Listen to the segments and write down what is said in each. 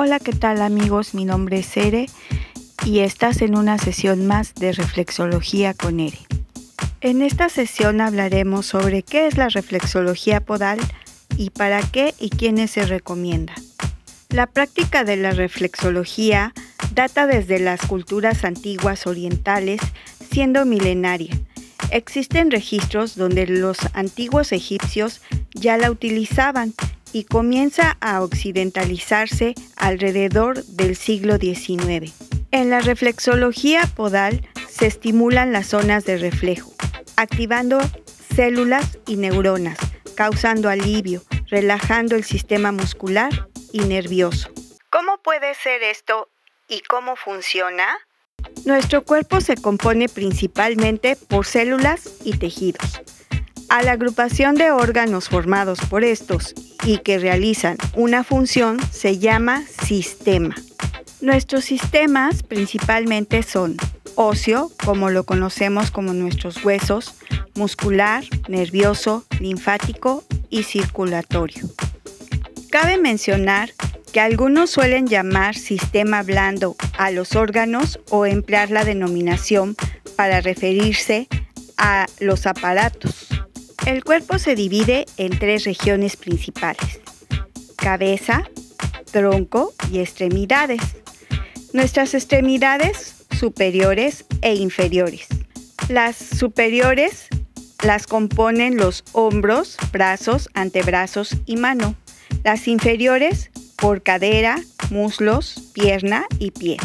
Hola, ¿qué tal amigos? Mi nombre es Ere y estás en una sesión más de reflexología con Ere. En esta sesión hablaremos sobre qué es la reflexología podal y para qué y quiénes se recomienda. La práctica de la reflexología data desde las culturas antiguas orientales, siendo milenaria. Existen registros donde los antiguos egipcios ya la utilizaban y comienza a occidentalizarse alrededor del siglo XIX. En la reflexología podal se estimulan las zonas de reflejo, activando células y neuronas, causando alivio, relajando el sistema muscular y nervioso. ¿Cómo puede ser esto y cómo funciona? Nuestro cuerpo se compone principalmente por células y tejidos. A la agrupación de órganos formados por estos y que realizan una función se llama sistema. Nuestros sistemas principalmente son óseo, como lo conocemos como nuestros huesos, muscular, nervioso, linfático y circulatorio. Cabe mencionar que algunos suelen llamar sistema blando a los órganos o emplear la denominación para referirse a los aparatos. El cuerpo se divide en tres regiones principales, cabeza, tronco y extremidades. Nuestras extremidades superiores e inferiores. Las superiores las componen los hombros, brazos, antebrazos y mano. Las inferiores por cadera, muslos, pierna y pie.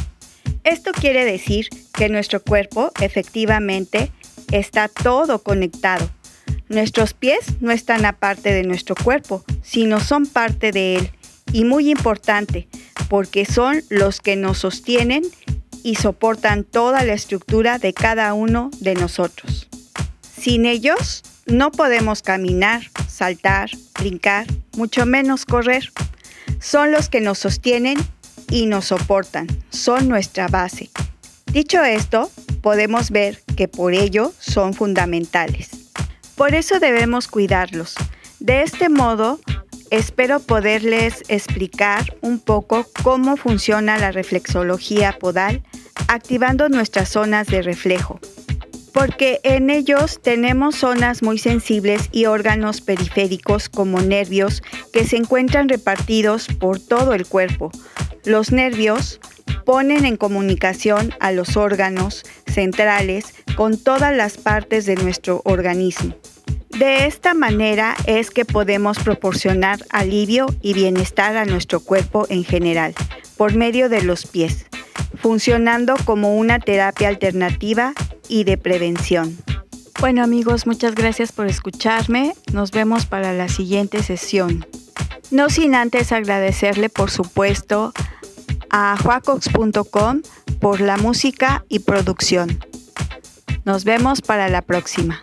Esto quiere decir que nuestro cuerpo efectivamente está todo conectado. Nuestros pies no están aparte de nuestro cuerpo, sino son parte de él. Y muy importante, porque son los que nos sostienen y soportan toda la estructura de cada uno de nosotros. Sin ellos, no podemos caminar, saltar, brincar, mucho menos correr son los que nos sostienen y nos soportan, son nuestra base. Dicho esto, podemos ver que por ello son fundamentales. Por eso debemos cuidarlos. De este modo, espero poderles explicar un poco cómo funciona la reflexología podal activando nuestras zonas de reflejo porque en ellos tenemos zonas muy sensibles y órganos periféricos como nervios que se encuentran repartidos por todo el cuerpo. Los nervios ponen en comunicación a los órganos centrales con todas las partes de nuestro organismo. De esta manera es que podemos proporcionar alivio y bienestar a nuestro cuerpo en general, por medio de los pies, funcionando como una terapia alternativa y de prevención. Bueno amigos, muchas gracias por escucharme. Nos vemos para la siguiente sesión. No sin antes agradecerle por supuesto a juacox.com por la música y producción. Nos vemos para la próxima.